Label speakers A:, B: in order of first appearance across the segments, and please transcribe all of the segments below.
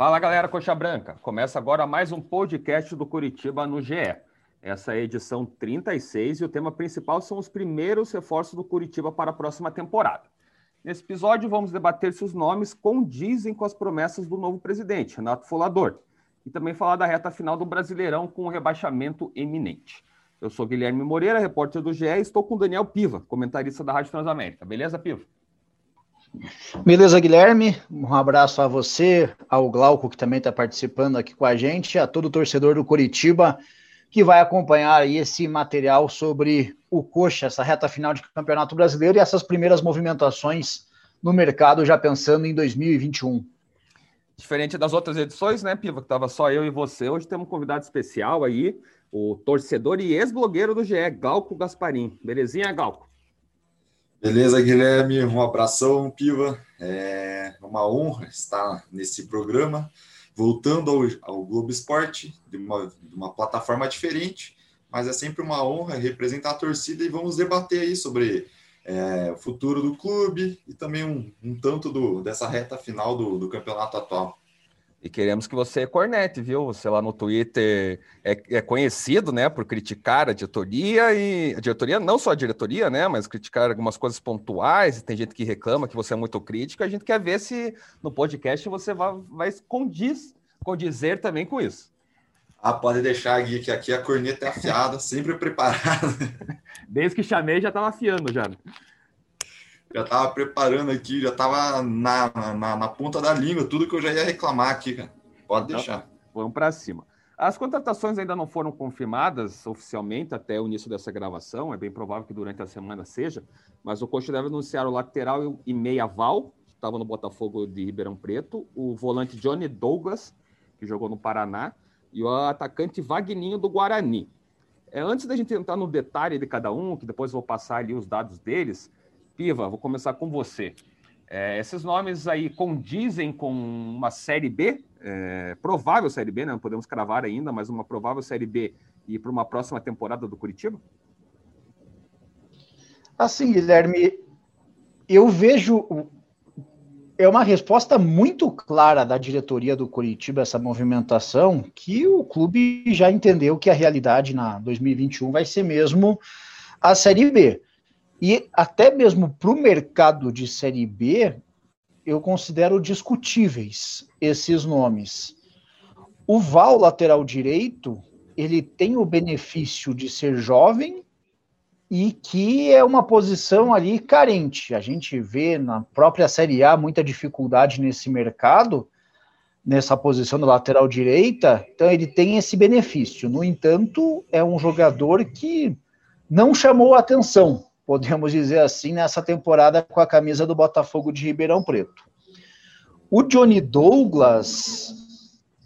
A: Fala galera Coxa Branca, começa agora mais um podcast do Curitiba no GE. Essa é a edição 36 e o tema principal são os primeiros reforços do Curitiba para a próxima temporada. Nesse episódio vamos debater se os nomes condizem com as promessas do novo presidente, Renato Folador, e também falar da reta final do Brasileirão com o rebaixamento eminente. Eu sou Guilherme Moreira, repórter do GE, e estou com Daniel Piva, comentarista da Rádio Transamérica. Beleza, Piva?
B: Beleza, Guilherme. Um abraço a você, ao Glauco, que também está participando aqui com a gente, a todo torcedor do Curitiba que vai acompanhar esse material sobre o Coxa, essa reta final de Campeonato Brasileiro e essas primeiras movimentações no mercado, já pensando em 2021.
A: Diferente das outras edições, né, Piva, que estava só eu e você, hoje temos um convidado especial aí, o torcedor e ex-blogueiro do GE, Galco Gasparim. Belezinha, Galco?
C: Beleza, Guilherme, um abração, Piva. É uma honra estar nesse programa, voltando ao, ao Globo Esporte, de uma, de uma plataforma diferente, mas é sempre uma honra representar a torcida e vamos debater aí sobre é, o futuro do clube e também um, um tanto do, dessa reta final do, do campeonato atual.
A: E queremos que você cornete, viu? Você lá no Twitter é, é, conhecido, né, por criticar a diretoria e a diretoria, não só a diretoria, né, mas criticar algumas coisas pontuais. Tem gente que reclama que você é muito crítico. A gente quer ver se no podcast você vai, vai condiz, condizer também com isso.
C: Ah, pode deixar, Gui, que aqui a corneta é afiada, sempre preparada.
A: Desde que chamei, já estava afiando já
C: já tava preparando aqui, já tava na, na, na, ponta da língua, tudo que eu já ia reclamar aqui, cara. Pode deixar.
A: Vamos para cima. As contratações ainda não foram confirmadas oficialmente até o início dessa gravação, é bem provável que durante a semana seja, mas o coach deve anunciar o lateral e meia Val, que estava no Botafogo de Ribeirão Preto, o volante Johnny Douglas, que jogou no Paraná, e o atacante Vagninho do Guarani. É, antes da gente entrar no detalhe de cada um, que depois vou passar ali os dados deles, Piva, vou começar com você. É, esses nomes aí condizem com uma Série B, é, provável Série B, né? não podemos cravar ainda, mas uma provável Série B e para uma próxima temporada do Curitiba?
B: Assim, Guilherme, eu vejo. É uma resposta muito clara da diretoria do Curitiba, essa movimentação, que o clube já entendeu que a realidade na 2021 vai ser mesmo a Série B. E até mesmo para o mercado de Série B, eu considero discutíveis esses nomes. O Val, lateral direito, ele tem o benefício de ser jovem e que é uma posição ali carente. A gente vê na própria Série A muita dificuldade nesse mercado, nessa posição do lateral direita, então ele tem esse benefício. No entanto, é um jogador que não chamou atenção podemos dizer assim, nessa temporada com a camisa do Botafogo de Ribeirão Preto. O Johnny Douglas,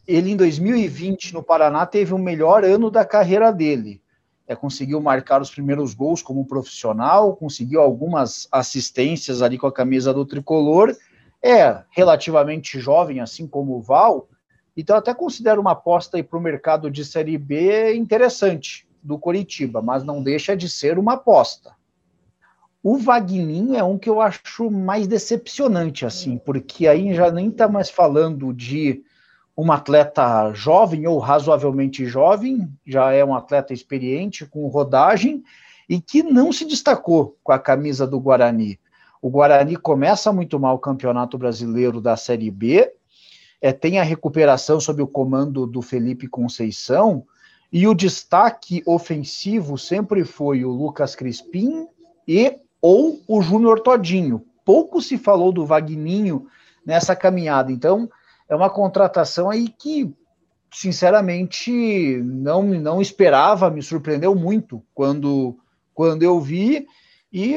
B: ele em 2020 no Paraná teve o melhor ano da carreira dele. É, conseguiu marcar os primeiros gols como profissional, conseguiu algumas assistências ali com a camisa do tricolor. É relativamente jovem, assim como o Val, então até considero uma aposta para o mercado de Série B interessante do Coritiba, mas não deixa de ser uma aposta. O Vagninho é um que eu acho mais decepcionante, assim, porque aí já nem está mais falando de um atleta jovem ou razoavelmente jovem, já é um atleta experiente, com rodagem, e que não se destacou com a camisa do Guarani. O Guarani começa muito mal o Campeonato Brasileiro da Série B, é, tem a recuperação sob o comando do Felipe Conceição, e o destaque ofensivo sempre foi o Lucas Crispim e ou o Júnior Todinho. Pouco se falou do Vagninho nessa caminhada. Então, é uma contratação aí que, sinceramente, não, não esperava, me surpreendeu muito quando, quando eu vi. E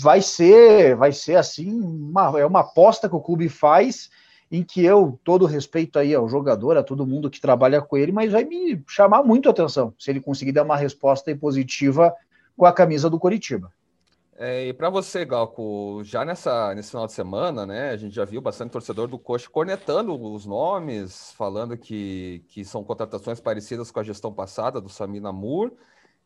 B: vai ser, vai ser assim, uma, é uma aposta que o clube faz em que eu, todo respeito aí ao jogador, a todo mundo que trabalha com ele, mas vai me chamar muito a atenção se ele conseguir dar uma resposta positiva com a camisa do Coritiba.
A: É, e para você, Galco, já nessa, nesse final de semana, né, a gente já viu bastante torcedor do Coxa cornetando os nomes, falando que, que são contratações parecidas com a gestão passada do Samir Namur,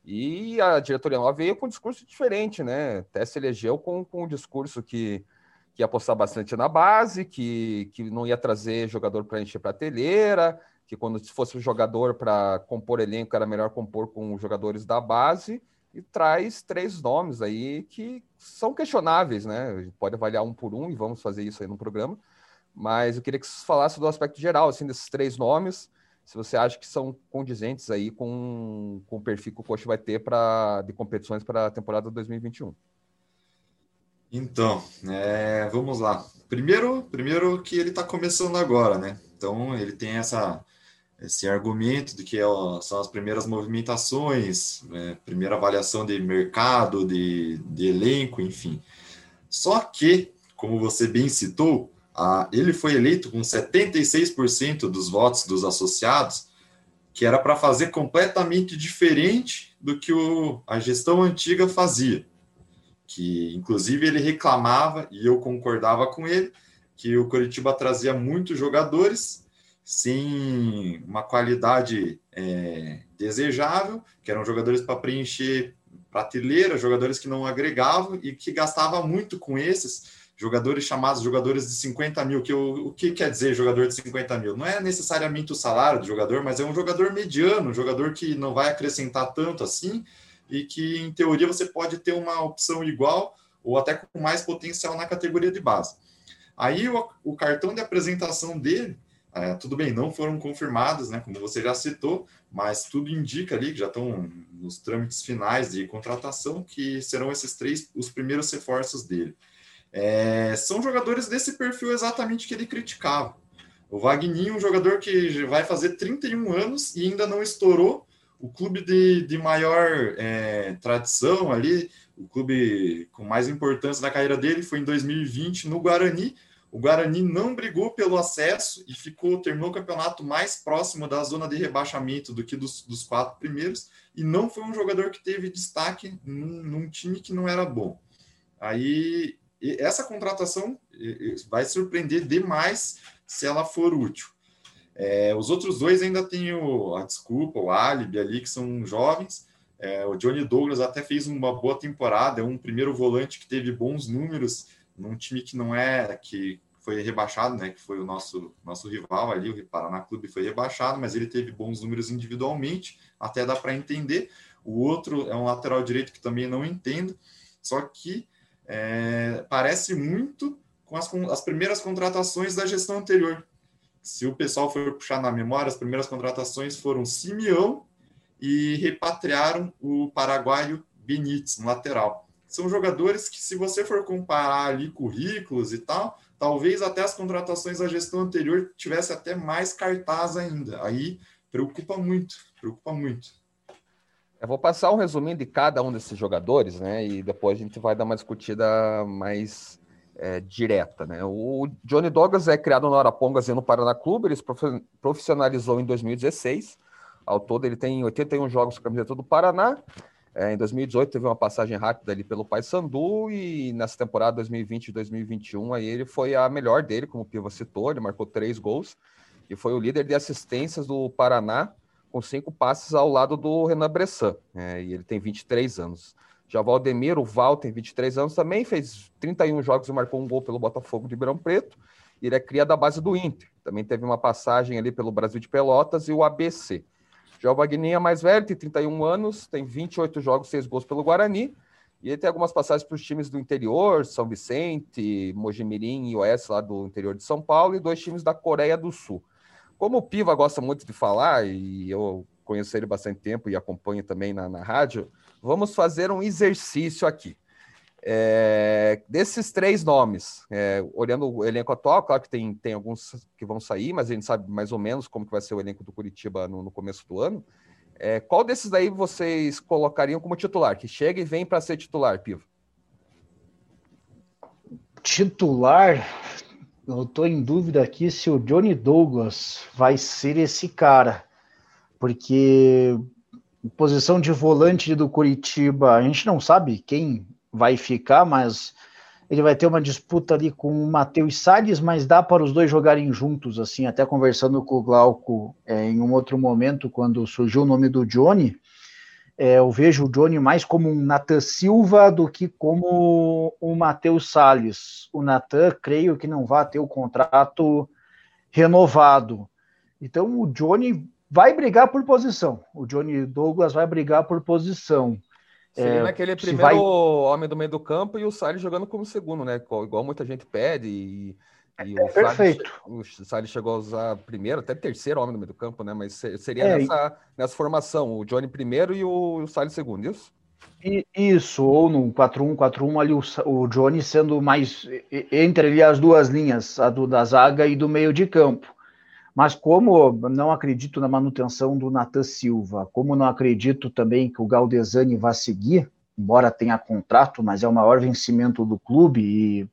A: e a diretoria nova veio com um discurso diferente, né? Até se elegeu com, com um discurso que, que ia apostar bastante na base, que, que não ia trazer jogador para encher prateleira, que quando fosse um jogador para compor elenco era melhor compor com jogadores da base, e traz três nomes aí que são questionáveis, né? Pode avaliar um por um e vamos fazer isso aí no programa. Mas eu queria que você falasse do aspecto geral, assim, desses três nomes, se você acha que são condizentes aí com, com o perfil que o coach vai ter para de competições para a temporada 2021.
C: Então, é, vamos lá. Primeiro, primeiro que ele está começando agora, né? Então ele tem essa esse argumento de que ó, são as primeiras movimentações, né? primeira avaliação de mercado, de, de elenco, enfim. Só que, como você bem citou, a, ele foi eleito com 76% dos votos dos associados, que era para fazer completamente diferente do que o, a gestão antiga fazia que inclusive ele reclamava e eu concordava com ele que o Curitiba trazia muitos jogadores sem uma qualidade é, desejável, que eram jogadores para preencher prateleira, jogadores que não agregavam e que gastava muito com esses jogadores chamados jogadores de 50 mil. Que o, o que quer dizer jogador de 50 mil? Não é necessariamente o salário do jogador, mas é um jogador mediano, um jogador que não vai acrescentar tanto assim, e que, em teoria, você pode ter uma opção igual ou até com mais potencial na categoria de base. Aí o, o cartão de apresentação dele, é, tudo bem, não foram confirmados, né, como você já citou, mas tudo indica ali que já estão nos trâmites finais de contratação que serão esses três os primeiros reforços dele. É, são jogadores desse perfil exatamente que ele criticava. O Wagninho, um jogador que vai fazer 31 anos e ainda não estourou, o clube de, de maior é, tradição ali, o clube com mais importância na carreira dele foi em 2020 no Guarani. O Guarani não brigou pelo acesso e ficou terminou o campeonato mais próximo da zona de rebaixamento do que dos, dos quatro primeiros e não foi um jogador que teve destaque num, num time que não era bom. Aí essa contratação vai surpreender demais se ela for útil. É, os outros dois ainda têm o, a desculpa, o álibi ali, que são jovens. É, o Johnny Douglas até fez uma boa temporada, é um primeiro volante que teve bons números num time que não é, que foi rebaixado, né? Que foi o nosso, nosso rival ali, o Paraná Clube foi rebaixado, mas ele teve bons números individualmente, até dá para entender. O outro é um lateral direito que também não entendo, só que é, parece muito com as, com as primeiras contratações da gestão anterior, se o pessoal for puxar na memória, as primeiras contratações foram Simeão e repatriaram o paraguaio Benítez, um lateral. São jogadores que, se você for comparar ali currículos e tal, talvez até as contratações da gestão anterior tivesse até mais cartaz ainda. Aí preocupa muito, preocupa muito.
A: Eu vou passar um resuminho de cada um desses jogadores, né? E depois a gente vai dar uma discutida mais é, direta. Né? O Johnny Douglas é criado no Arapongas e no Paraná Clube, ele se profissionalizou em 2016. Ao todo, ele tem 81 jogos com a camiseta do Paraná. É, em 2018 teve uma passagem rápida ali pelo Paysandu e nessa temporada 2020 e 2021 aí ele foi a melhor dele, como o Piva citou, ele marcou três gols e foi o líder de assistências do Paraná com cinco passes ao lado do Renan Bressan, é, e ele tem 23 anos. Já o Valdemiro, o Val, tem 23 anos, também fez 31 jogos e marcou um gol pelo Botafogo de Ribeirão Preto. Ele é cria da base do Inter. Também teve uma passagem ali pelo Brasil de Pelotas e o ABC. Já o Wagninha mais velho, tem 31 anos, tem 28 jogos, 6 gols pelo Guarani. E ele tem algumas passagens para os times do interior, São Vicente, Mojimirim e Oeste, lá do interior de São Paulo, e dois times da Coreia do Sul. Como o Piva gosta muito de falar, e eu conheço ele bastante tempo e acompanho também na, na rádio, vamos fazer um exercício aqui. É, desses três nomes, é, olhando o elenco atual, claro que tem, tem alguns que vão sair, mas a gente sabe mais ou menos como que vai ser o elenco do Curitiba no, no começo do ano. É, qual desses daí vocês colocariam como titular? Que chega e vem para ser titular, Pivo?
B: Titular, eu estou em dúvida aqui se o Johnny Douglas vai ser esse cara, porque posição de volante do Curitiba, a gente não sabe quem vai ficar, mas ele vai ter uma disputa ali com o Matheus Salles, mas dá para os dois jogarem juntos, assim, até conversando com o Glauco é, em um outro momento, quando surgiu o nome do Johnny, É, eu vejo o Johnny mais como um Natan Silva do que como o Matheus Salles. O Natan, creio que não vai ter o contrato renovado. Então o Johnny vai brigar por posição. O Johnny Douglas vai brigar por posição.
A: Seria é, naquele primeiro vai... homem do meio do campo e o Salles jogando como segundo, né? Igual muita gente pede. E, e
B: é, o perfeito.
A: Salles, o Salles chegou a usar primeiro, até terceiro homem do meio do campo, né? Mas seria é, nessa, nessa formação, o Johnny primeiro e o, o Salles segundo, isso?
B: Isso, ou no 4-1, 4-1 ali o, o, Johnny sendo mais entre ali as duas linhas, a do da zaga e do meio de campo. Mas como não acredito na manutenção do Natan Silva, como não acredito também que o Galdesani vá seguir, embora tenha contrato, mas é o maior vencimento do clube e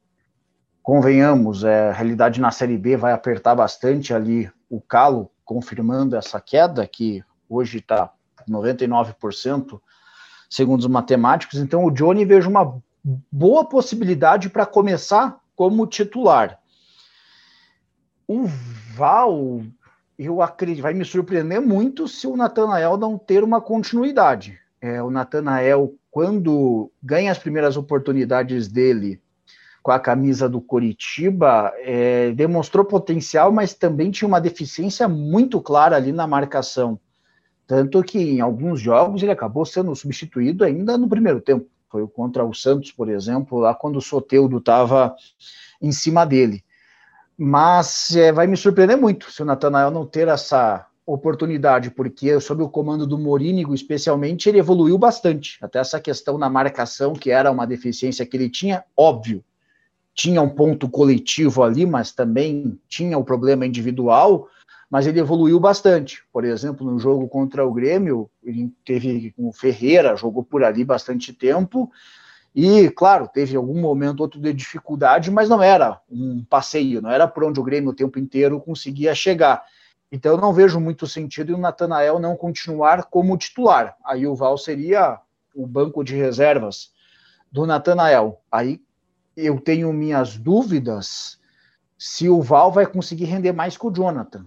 B: convenhamos, é, a realidade na Série B vai apertar bastante ali o calo, confirmando essa queda que hoje está 99%, segundo os matemáticos. Então o Johnny vejo uma boa possibilidade para começar como titular. O Val, eu acredito, vai me surpreender muito se o Natanael não ter uma continuidade. É, o Natanael, quando ganha as primeiras oportunidades dele com a camisa do Coritiba, é, demonstrou potencial, mas também tinha uma deficiência muito clara ali na marcação. Tanto que em alguns jogos ele acabou sendo substituído ainda no primeiro tempo. Foi contra o Santos, por exemplo, lá quando o Soteudo estava em cima dele. Mas é, vai me surpreender muito se o Natanael não ter essa oportunidade, porque sob o comando do Morínigo, especialmente, ele evoluiu bastante. Até essa questão na marcação, que era uma deficiência que ele tinha, óbvio, tinha um ponto coletivo ali, mas também tinha o problema individual, mas ele evoluiu bastante. Por exemplo, no jogo contra o Grêmio, ele teve com o Ferreira, jogou por ali bastante tempo, e, claro, teve algum momento outro de dificuldade, mas não era um passeio, não era por onde o Grêmio o tempo inteiro conseguia chegar. Então, eu não vejo muito sentido em o Natanael não continuar como titular. Aí o Val seria o banco de reservas do Natanael. Aí eu tenho minhas dúvidas se o Val vai conseguir render mais que o Jonathan.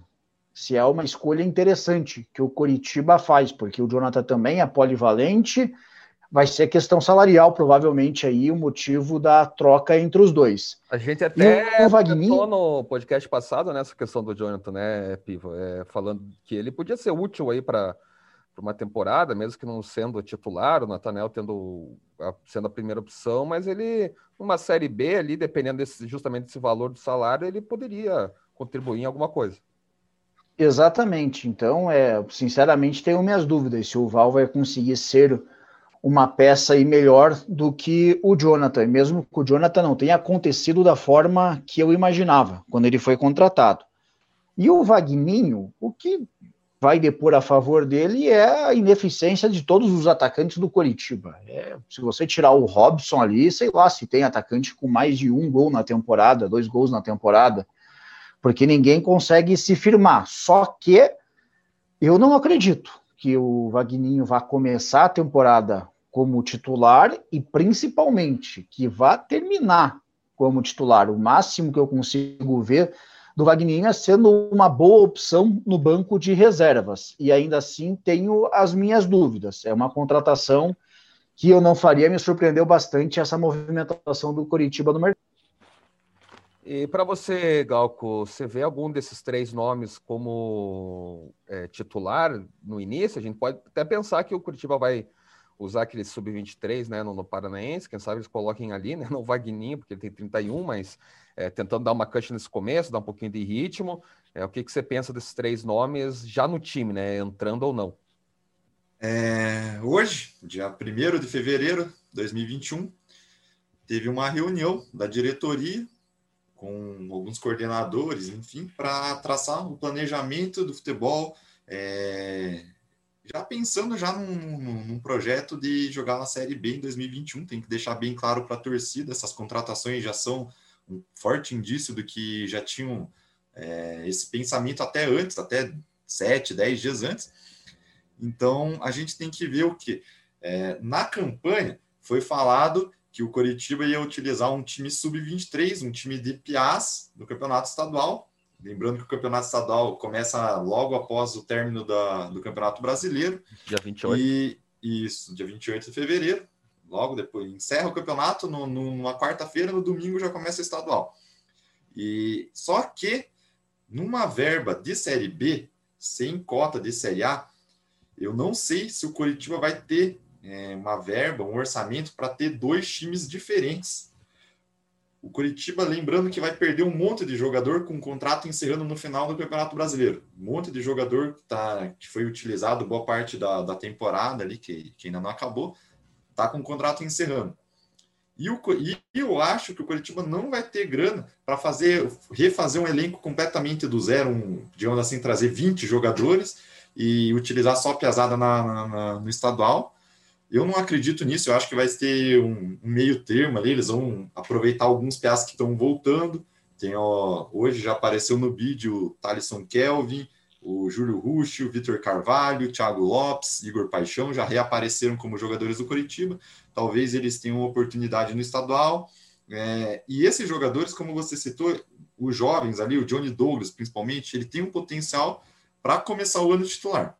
B: Se é uma escolha interessante que o Coritiba faz, porque o Jonathan também é polivalente vai ser questão salarial, provavelmente, aí o motivo da troca entre os dois.
A: A gente até comentou no podcast passado nessa né, questão do Jonathan, né, Piva, é, falando que ele podia ser útil aí para uma temporada, mesmo que não sendo titular, o Natanel tendo a, sendo a primeira opção, mas ele, numa série B ali, dependendo desse, justamente desse valor do salário, ele poderia contribuir em alguma coisa.
B: Exatamente. Então, é, sinceramente, tenho minhas dúvidas se o Val vai conseguir ser uma peça aí melhor do que o Jonathan, mesmo que o Jonathan não tenha acontecido da forma que eu imaginava quando ele foi contratado. E o Vagninho, o que vai depor a favor dele é a ineficiência de todos os atacantes do Coritiba. É, se você tirar o Robson ali, sei lá se tem atacante com mais de um gol na temporada, dois gols na temporada, porque ninguém consegue se firmar. Só que eu não acredito que o Vagninho vá começar a temporada como titular e principalmente que vá terminar como titular. O máximo que eu consigo ver do Wagner sendo uma boa opção no banco de reservas. E ainda assim tenho as minhas dúvidas. É uma contratação que eu não faria, me surpreendeu bastante essa movimentação do Coritiba no mercado.
A: E para você, Galco, você vê algum desses três nomes como é, titular no início? A gente pode até pensar que o Curitiba vai usar aquele sub-23 né, no, no, Paranaense, quem sabe eles coloquem ali, né, no Vagninho, porque ele tem 31, mas é, tentando dar uma cut nesse começo, dar um pouquinho de ritmo. É, o que, que você pensa desses três nomes já no time, né, entrando ou não?
C: É, hoje, dia 1 de fevereiro de 2021, teve uma reunião da diretoria com alguns coordenadores, enfim, para traçar o planejamento do futebol, é, já pensando já num, num, projeto de jogar na Série B em 2021, tem que deixar bem claro para a torcida, essas contratações já são um forte indício do que já tinham é, esse pensamento até antes, até 7, 10 dias antes. Então, a gente tem que ver o que? É, na campanha, foi falado que o Coritiba ia utilizar um time sub-23, um time de PIAs do campeonato estadual, Lembrando que o campeonato estadual começa logo após o término da, do Campeonato Brasileiro.
A: Dia 28.
C: E Isso, dia 28 de fevereiro. Logo depois, encerra o campeonato. No, no, numa quarta-feira, no domingo já começa o estadual. E só que numa verba de Série B, sem cota de Série A, eu não sei se o Coritiba vai ter é, uma verba, um orçamento para ter dois times diferentes. O Coritiba, lembrando que vai perder um monte de jogador com contrato encerrando no final do Campeonato Brasileiro. Um monte de jogador que, tá, que foi utilizado boa parte da, da temporada ali, que, que ainda não acabou, está com o contrato encerrando. E, o, e eu acho que o Curitiba não vai ter grana para fazer refazer um elenco completamente do zero, um, digamos assim, trazer 20 jogadores e utilizar só piazada na, na, na, no estadual. Eu não acredito nisso, eu acho que vai ter um, meio termo ali, eles vão aproveitar alguns piás que estão voltando. Tem, ó, hoje já apareceu no vídeo o Thalisson Kelvin, o Júlio Ruxo, o Vitor Carvalho, Thiago Lopes, Igor Paixão já reapareceram como jogadores do Curitiba talvez eles tenham oportunidade no estadual. É, e esses jogadores, como você citou, os jovens ali, o Johnny Douglas principalmente, ele tem um potencial para começar o ano titular.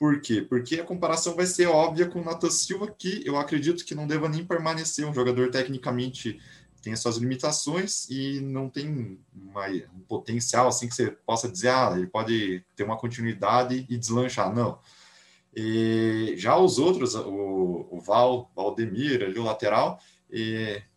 C: Por quê? Porque a comparação vai ser óbvia com o Nathan Silva, que eu acredito que não deva nem permanecer. Um jogador tecnicamente tem as suas limitações e não tem uma, um potencial assim que você possa dizer, ah, ele pode ter uma continuidade e deslanchar. Não. E já os outros, o, o Val, Valdemir, ali o lateral,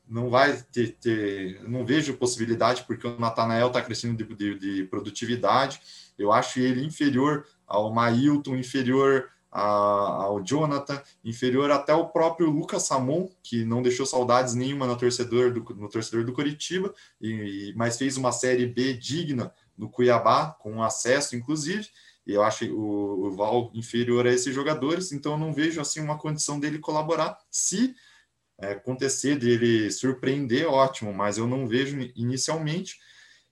C: não vai ter, ter, não vejo possibilidade porque o Natanael está crescendo de, de, de, produtividade. Eu acho ele inferior ao Mailton, inferior a, ao Jonathan, inferior até o próprio Lucas Samon, que não deixou saudades nenhuma no torcedor do, no torcedor do Coritiba, e, mas fez uma série B digna no Cuiabá, com acesso, inclusive. E eu acho o, o Val inferior a esses jogadores, então eu não vejo assim uma condição dele colaborar. Se é, acontecer dele surpreender, ótimo, mas eu não vejo inicialmente.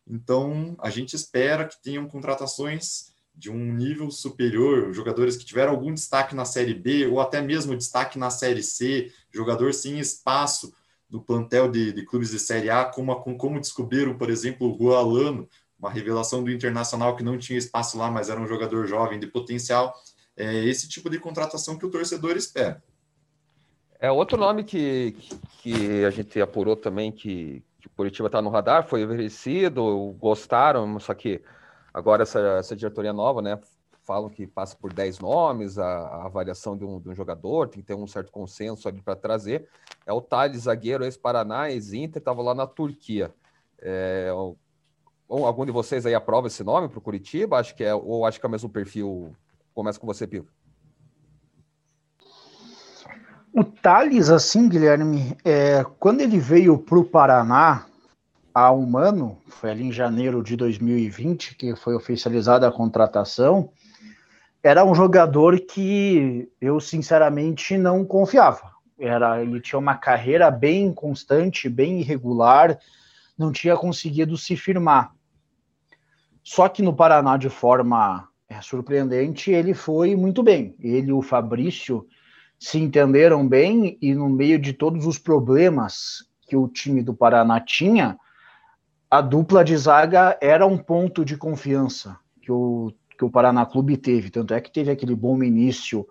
C: Então a gente espera que tenham contratações de um nível superior, jogadores que tiveram algum destaque na Série B ou até mesmo destaque na Série C, jogador sem espaço no plantel de, de clubes de Série A, como, como descobriram, por exemplo, o Gualano, uma revelação do Internacional que não tinha espaço lá, mas era um jogador jovem de potencial. É esse tipo de contratação que o torcedor espera.
A: É outro nome que, que a gente apurou também que, que o Curitiba está no radar, foi oferecido, gostaram, só que agora essa, essa diretoria nova, né? Falam que passa por 10 nomes, a, a avaliação de um, de um, jogador, tem que ter um certo consenso ali para trazer. É o Thales, zagueiro, ex-Paraná, ex-Inter, estava lá na Turquia. É, algum de vocês aí aprova esse nome para o Curitiba? Acho que é, ou acho que é o mesmo perfil. Começa com você, Pivo.
B: O Thales, assim, Guilherme, é, quando ele veio para o Paraná há um ano, foi ali em janeiro de 2020 que foi oficializada a contratação, era um jogador que eu sinceramente não confiava. Era, ele tinha uma carreira bem constante, bem irregular, não tinha conseguido se firmar. Só que no Paraná, de forma é, surpreendente, ele foi muito bem. Ele e o Fabrício se entenderam bem e, no meio de todos os problemas que o time do Paraná tinha, a dupla de zaga era um ponto de confiança que o, que o Paraná Clube teve. Tanto é que teve aquele bom início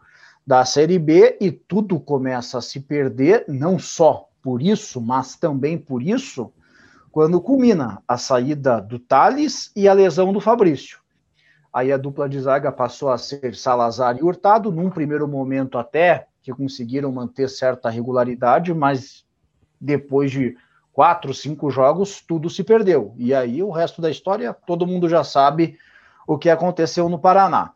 B: da Série B e tudo começa a se perder, não só por isso, mas também por isso, quando culmina a saída do Thales e a lesão do Fabrício. Aí a dupla de zaga passou a ser Salazar e Hurtado, num primeiro momento até que conseguiram manter certa regularidade, mas depois de quatro, cinco jogos, tudo se perdeu. E aí o resto da história, todo mundo já sabe o que aconteceu no Paraná.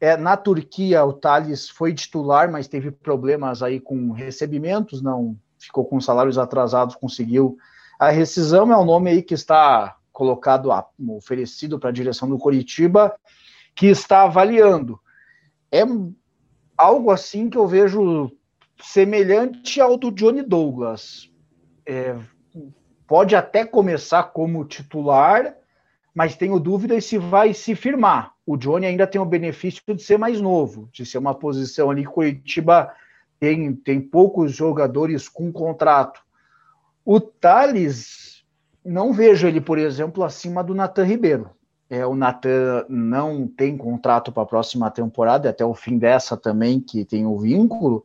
B: É, na Turquia, o Thales foi titular, mas teve problemas aí com recebimentos, não ficou com salários atrasados, conseguiu a rescisão é o nome aí que está colocado, oferecido para a direção do Coritiba, que está avaliando. É algo assim que eu vejo semelhante ao do Johnny Douglas. É, pode até começar como titular, mas tenho dúvidas se vai se firmar. O Johnny ainda tem o benefício de ser mais novo, de ser uma posição ali Curitiba tem, tem poucos jogadores com contrato. O Thales, não vejo ele, por exemplo, acima do Natan Ribeiro. É, o Natan não tem contrato para a próxima temporada, até o fim dessa também, que tem o vínculo.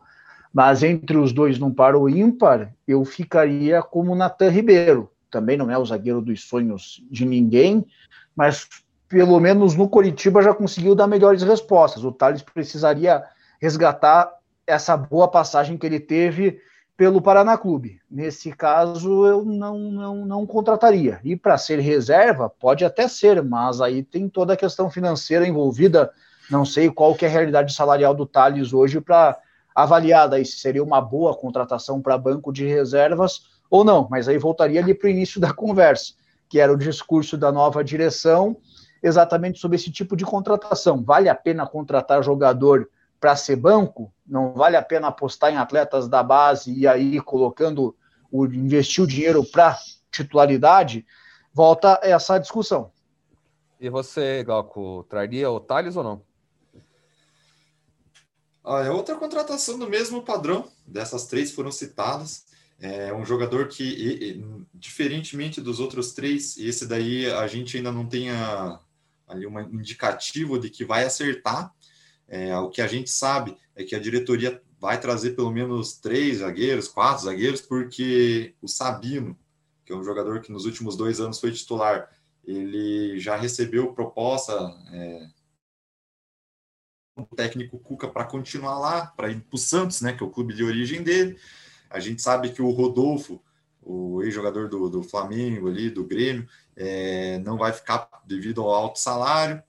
B: Mas entre os dois, num par ou ímpar, eu ficaria como Natan Ribeiro. Também não é o zagueiro dos sonhos de ninguém, mas pelo menos no Coritiba já conseguiu dar melhores respostas. O Thales precisaria resgatar essa boa passagem que ele teve pelo Paraná Clube. Nesse caso, eu não, não, não contrataria. E para ser reserva, pode até ser, mas aí tem toda a questão financeira envolvida. Não sei qual que é a realidade salarial do Thales hoje para avaliar daí se seria uma boa contratação para banco de reservas ou não. Mas aí voltaria ali para o início da conversa, que era o discurso da nova direção exatamente sobre esse tipo de contratação. Vale a pena contratar jogador para ser banco? Não vale a pena apostar em atletas da base e aí colocando o investir o dinheiro para titularidade? Volta essa discussão.
A: E você, Glauco, traria o Thales ou não?
C: Ah, é outra contratação do mesmo padrão, dessas três foram citadas. É um jogador que, diferentemente dos outros três, esse daí a gente ainda não tem a, ali um indicativo de que vai acertar. É, o que a gente sabe é que a diretoria vai trazer pelo menos três zagueiros, quatro zagueiros, porque o Sabino, que é um jogador que nos últimos dois anos foi titular, ele já recebeu proposta é, do técnico Cuca para continuar lá, para ir para o Santos, né, que é o clube de origem dele. A gente sabe que o Rodolfo, o ex-jogador do, do Flamengo ali, do Grêmio, é, não vai ficar devido ao alto salário.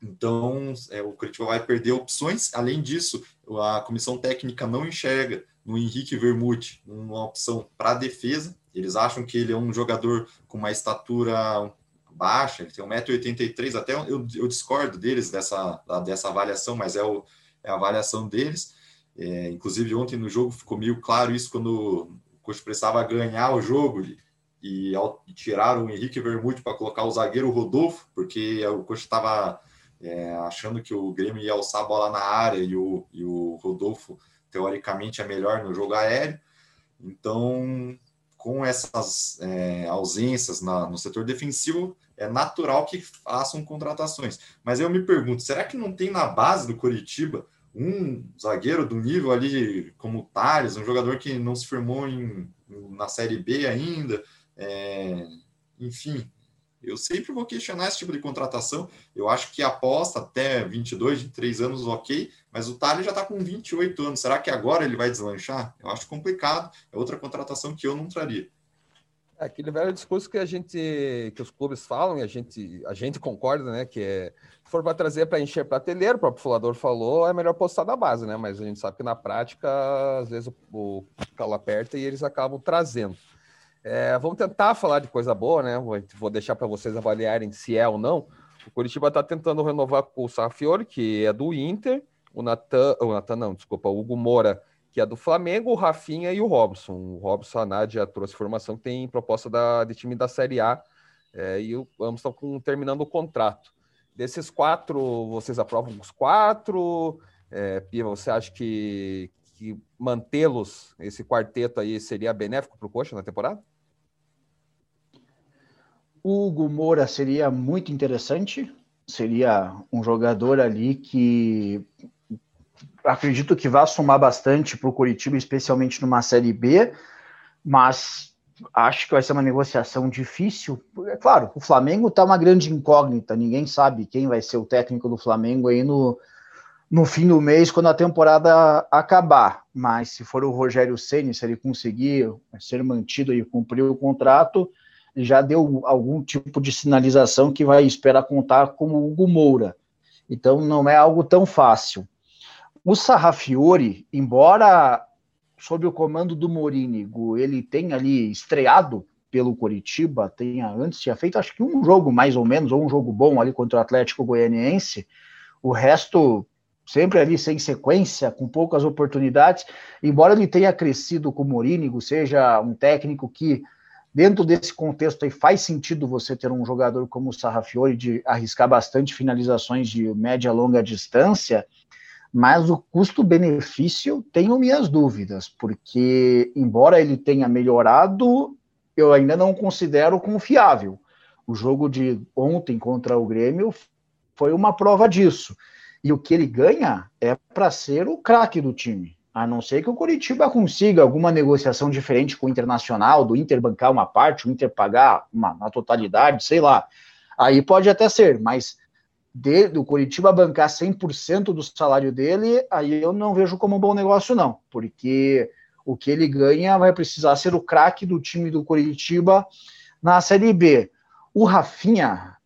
C: Então, é, o Curitiba vai perder opções. Além disso, a comissão técnica não enxerga no Henrique Vermute uma opção para defesa. Eles acham que ele é um jogador com uma estatura baixa, ele tem 1,83m, até eu, eu, discordo deles dessa, dessa avaliação, mas é, o, é a avaliação deles. É, inclusive, ontem no jogo ficou meio claro isso quando o coach precisava ganhar o jogo e, e tiraram o Henrique Vermute para colocar o zagueiro Rodolfo, porque o coach estava é, achando que o Grêmio ia alçar a bola na área e o, e o Rodolfo, teoricamente, é melhor no jogo aéreo. Então, com essas é, ausências na, no setor defensivo, é natural que façam contratações. Mas eu me pergunto, será que não tem na base do Curitiba um zagueiro do nível ali como o Thales, um jogador que não se firmou em, na Série B ainda? É, enfim, eu sempre vou questionar esse tipo de contratação. Eu acho que aposta até 22, 23 anos, ok, mas o Thales já está com 28 anos. Será que agora ele vai deslanchar? Eu acho complicado. É outra contratação que eu não traria.
A: É aquele velho discurso que a gente, que os clubes falam e a gente, a gente concorda, né? Que é, se for para trazer para encher prateleiro, o próprio Fulador falou, é melhor postar da base, né? Mas a gente sabe que na prática, às vezes o, o calo aperta e eles acabam trazendo. É, vamos tentar falar de coisa boa, né? Vou, deixar para vocês avaliarem se é ou não. O Curitiba está tentando renovar com o Sarfiori, que é do Inter, o Natan, o Natan não, desculpa, o Hugo Moura que é do Flamengo, o Rafinha e o Robson. O Robson, a Nádia trouxe informação que tem proposta da, de time da Série A é, e o, ambos estão terminando o contrato. Desses quatro, vocês aprovam os quatro? É, Piva, você acha que, que mantê-los, esse quarteto aí, seria benéfico para o Coxa na temporada?
B: Hugo Moura seria muito interessante. Seria um jogador ali que acredito que vai somar bastante para o Curitiba, especialmente numa Série B, mas acho que vai ser uma negociação difícil. É claro, o Flamengo está uma grande incógnita, ninguém sabe quem vai ser o técnico do Flamengo aí no, no fim do mês, quando a temporada acabar. Mas se for o Rogério Ceni, se ele conseguir ser mantido e cumprir o contrato, já deu algum tipo de sinalização que vai esperar contar com o Hugo Moura. Então não é algo tão fácil. O Sarrafiore, embora sob o comando do Morínigo, ele tenha ali estreado pelo Coritiba, tenha antes tinha feito acho que um jogo mais ou menos, ou um jogo bom ali contra o Atlético Goianiense, o resto sempre ali sem sequência, com poucas oportunidades, embora ele tenha crescido com o Morínigo, seja um técnico que dentro desse contexto aí faz sentido você ter um jogador como o Sarrafiore de arriscar bastante finalizações de média longa distância, mas o custo-benefício tenho minhas dúvidas, porque embora ele tenha melhorado, eu ainda não considero confiável. O jogo de ontem contra o Grêmio foi uma prova disso. E o que ele ganha é para ser o craque do time. A não ser que o Curitiba consiga alguma negociação diferente com o Internacional, do Inter bancar uma parte, o Inter pagar uma, totalidade, sei lá. Aí pode até ser, mas de, do Curitiba bancar 100% do salário dele, aí eu não vejo como um bom negócio, não. Porque o que ele ganha vai precisar ser o craque do time do Curitiba na Série B. O Rafinha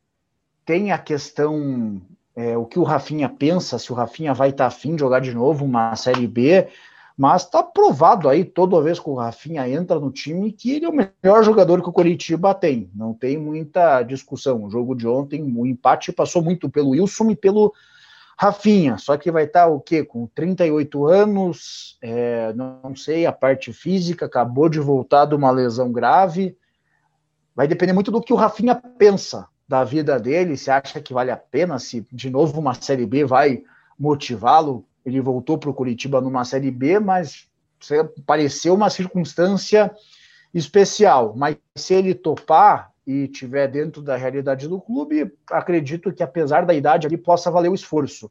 B: tem a questão, é, o que o Rafinha pensa, se o Rafinha vai estar tá afim de jogar de novo uma Série B, mas está provado aí toda vez que o Rafinha entra no time que ele é o melhor jogador que o Curitiba tem. Não tem muita discussão. O jogo de ontem, o empate passou muito pelo Wilson e pelo Rafinha, só que vai estar tá o quê? Com 38 anos, é, não sei, a parte física, acabou de voltar de uma lesão grave. Vai depender muito do que o Rafinha pensa da vida dele, se acha que vale a pena, se de novo uma Série B vai motivá-lo. Ele voltou para o Curitiba numa Série B, mas pareceu uma circunstância especial. Mas se ele topar, e tiver dentro da realidade do clube, acredito que apesar da idade ali possa valer o esforço.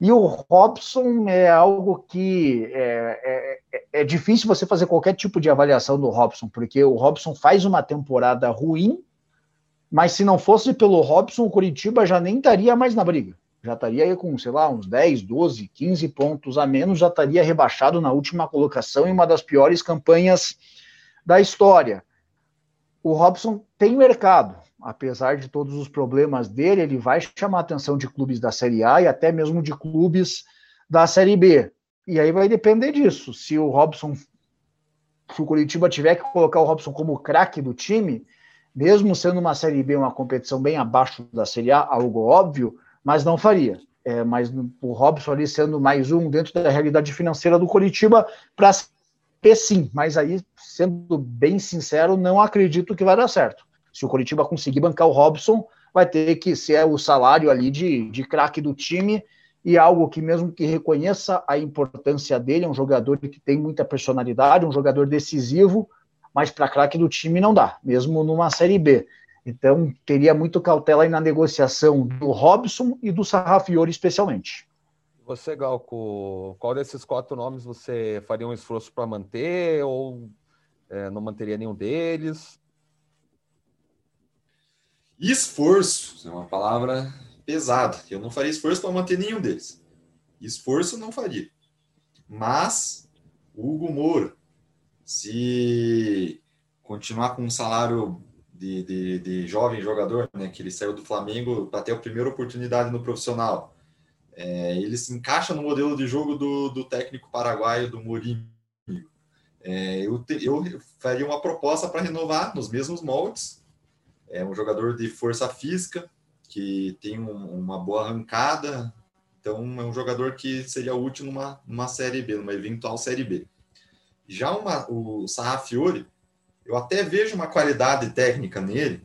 B: E o Robson é algo que é, é, é, difícil você fazer qualquer tipo de avaliação do Robson, porque o Robson faz uma temporada ruim, mas se não fosse pelo Robson, o Curitiba já nem estaria mais na briga. Já estaria com, sei lá, uns 10, 12, 15 pontos a menos, já estaria rebaixado na última colocação em uma das piores campanhas da história o Robson tem mercado. Apesar de todos os problemas dele, ele vai chamar a atenção de clubes da Série A e até mesmo de clubes da Série B. E aí vai depender disso. Se o Robson, se o Curitiba tiver que colocar o Robson como craque do time, mesmo sendo uma Série B uma competição bem abaixo da Série A, algo óbvio, mas não faria. É, mas o Robson ali sendo mais um dentro da realidade financeira do Curitiba para P sim, mas aí, sendo bem sincero, não acredito que vai dar certo. Se o Curitiba conseguir bancar o Robson, vai ter que ser o salário ali de, de craque do time e algo que mesmo que reconheça a importância dele, é um jogador que tem muita personalidade, um jogador decisivo, mas para craque do time não dá, mesmo numa Série B. Então, teria muito cautela aí na negociação do Robson e do Sarrafiori especialmente.
A: Você, Galco, qual desses quatro nomes você faria um esforço para manter ou é, não manteria nenhum deles?
C: Esforço é uma palavra pesada. Eu não faria esforço para manter nenhum deles. Esforço não faria. Mas o Hugo Moura, se continuar com um salário de, de, de jovem jogador, né, que ele saiu do Flamengo para ter a primeira oportunidade no profissional, é, ele se encaixa no modelo de jogo do, do técnico paraguaio, do Mourinho. É, eu, te, eu faria uma proposta para renovar nos mesmos moldes. É um jogador de força física, que tem um, uma boa arrancada, então é um jogador que seria útil numa, numa Série B, numa eventual Série B. Já uma, o Sarrafiore, eu até vejo uma qualidade técnica nele,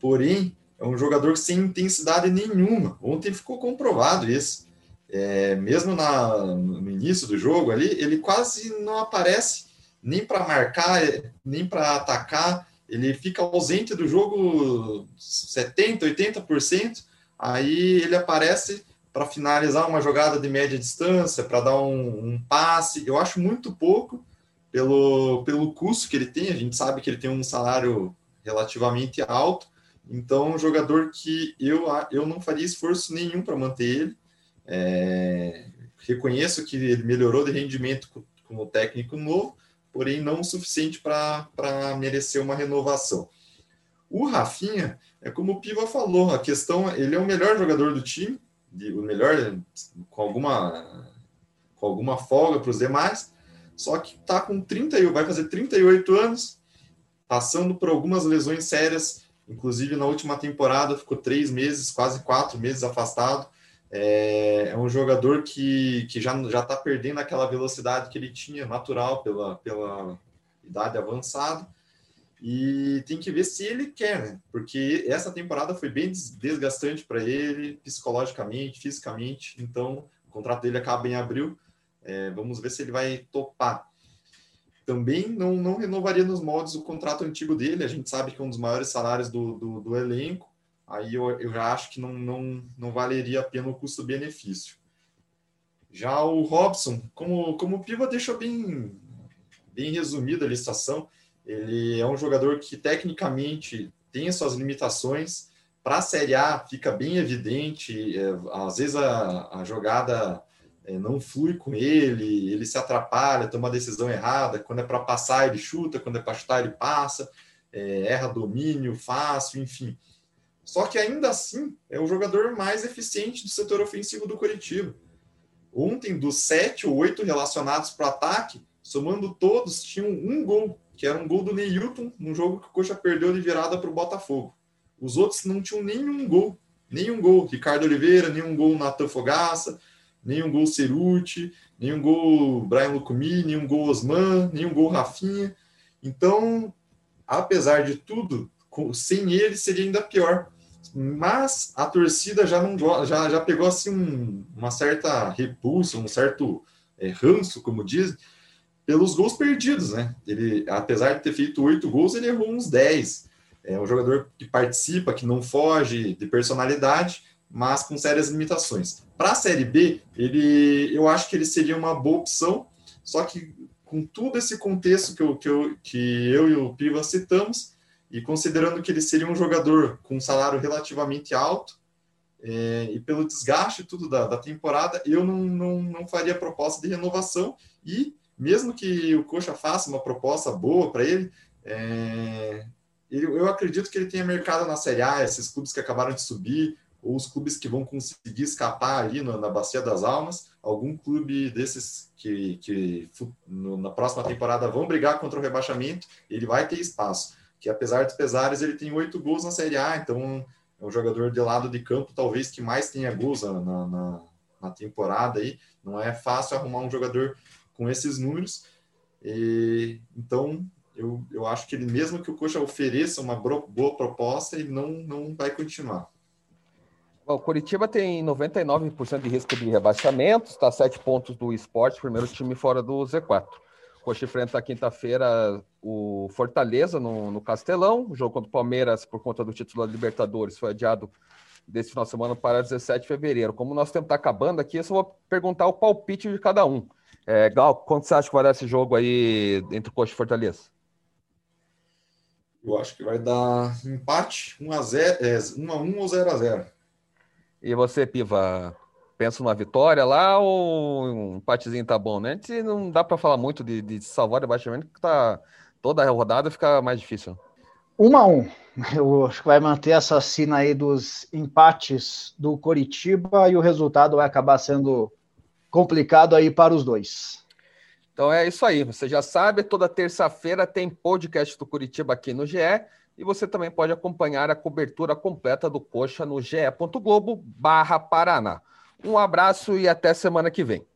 C: porém é um jogador sem intensidade nenhuma. Ontem ficou comprovado isso. É, mesmo na, no início do jogo ali, ele quase não aparece nem para marcar, nem para atacar. Ele fica ausente do jogo 70%, 80%. Aí ele aparece para finalizar uma jogada de média distância, para dar um, um, passe. Eu acho muito pouco pelo, pelo custo que ele tem. A gente sabe que ele tem um salário relativamente alto então, um jogador que eu, eu não faria esforço nenhum para manter ele. É, reconheço que ele melhorou de rendimento com, o técnico novo, porém não o suficiente para merecer uma renovação. O Rafinha, é como o Piva falou, a questão, ele é o melhor jogador do time, o melhor com alguma com alguma folga para os demais, só que está com 30, vai fazer 38 anos, passando por algumas lesões sérias Inclusive, na última temporada, ficou três meses, quase quatro meses afastado. É, é um jogador que, que já está perdendo aquela velocidade que ele tinha, natural, pela, pela idade avançada. E tem que ver se ele quer, né? Porque essa temporada foi bem desgastante para ele, psicologicamente, fisicamente. Então, o contrato dele acaba em abril. É, vamos ver se ele vai topar. também não, não renovaria nos moldes o contrato antigo dele. A gente sabe que é um dos maiores salários do, do, do elenco. Aí eu, eu já acho que não, não, não valeria a pena o custo-benefício. Já o Robson, como, como Piva deixou bem, bem resumida a licitação, ele é um jogador que tecnicamente tem as suas limitações. Para a Série A fica bem evidente, é, às vezes a, a jogada não flui com ele, ele se atrapalha, toma uma decisão errada. Quando é para passar, ele chuta, quando é para chutar, ele passa, é, erra domínio fácil, enfim. Só que ainda assim é o jogador mais eficiente do setor ofensivo do Curitiba. Ontem, dos sete ou oito relacionados para o ataque, somando todos, tinham um gol, que era um gol do Neilton, num jogo que o Coxa perdeu de virada para o Botafogo. Os outros não tinham nenhum gol, nenhum gol. Ricardo Oliveira, nenhum gol Natan Fogaça, nenhum gol Ceruti, nenhum gol Brian Lucumi, nenhum gol Osman, nenhum gol Rafinha. Então, apesar de tudo, sem ele seria ainda pior mas a torcida já não já, já pegou assim um, uma certa repulsa, um certo é, ranço, como diz, pelos gols perdidos, né? Ele, apesar de ter feito oito gols, ele errou uns dez. É um jogador que participa, que não foge de personalidade, mas com sérias limitações. Para a Série B, ele, eu acho que ele seria uma boa opção, só que com todo esse contexto que eu, que eu, que eu e o Piva citamos, e considerando que ele seria um jogador com um salário relativamente alto, é, e pelo desgaste tudo da, da temporada, eu não, não, não faria proposta de renovação. E mesmo que o Coxa faça uma proposta boa para ele, é, eu acredito que ele tenha mercado na Série A, esses clubes que acabaram de subir, ou os clubes que vão conseguir escapar ali no, na Bacia das Almas, algum clube desses que, que no, na próxima temporada vão brigar contra o rebaixamento, ele vai ter espaço que apesar dos pesares, ele tem oito gols na Série A, então é um jogador de lado de campo, talvez que mais tenha gols na, na, na temporada aí. Não é fácil arrumar um jogador com esses números. E, então, eu, eu acho que ele, mesmo que o Coxa ofereça uma boa proposta, ele não, não vai continuar.
A: Bom, o Curitiba tem 99% de risco de rebaixamento, está a sete pontos do esporte, primeiro time fora do Z4. Coxa enfrenta quinta-feira o Fortaleza no, no, Castelão. O jogo contra o Palmeiras, por conta do título da Libertadores, foi adiado desse final de semana para 17 de fevereiro. Como nosso tempo está acabando aqui, eu só vou perguntar o palpite de cada um. É, Gal, quanto você acha que vai dar esse jogo aí entre o Coxa e Fortaleza?
C: Eu acho que vai dar empate, 1 a 0, é, 1 a 1 ou 0 a 0.
A: E você, Piva, pensa numa vitória lá ou um empatezinho tá bom, né? Não dá para falar muito de, de salvar o rebaixamento, que tá toda a rodada fica mais difícil.
B: Um a um. Eu acho que vai manter essa cena aí dos empates do Coritiba e o resultado vai acabar sendo complicado aí para os dois.
A: Então é isso aí. Você já sabe, toda terça-feira tem podcast do Curitiba aqui no GE e você também pode acompanhar a cobertura completa do Coxa no ge.globo barra Paraná. Um abraço e até semana que vem.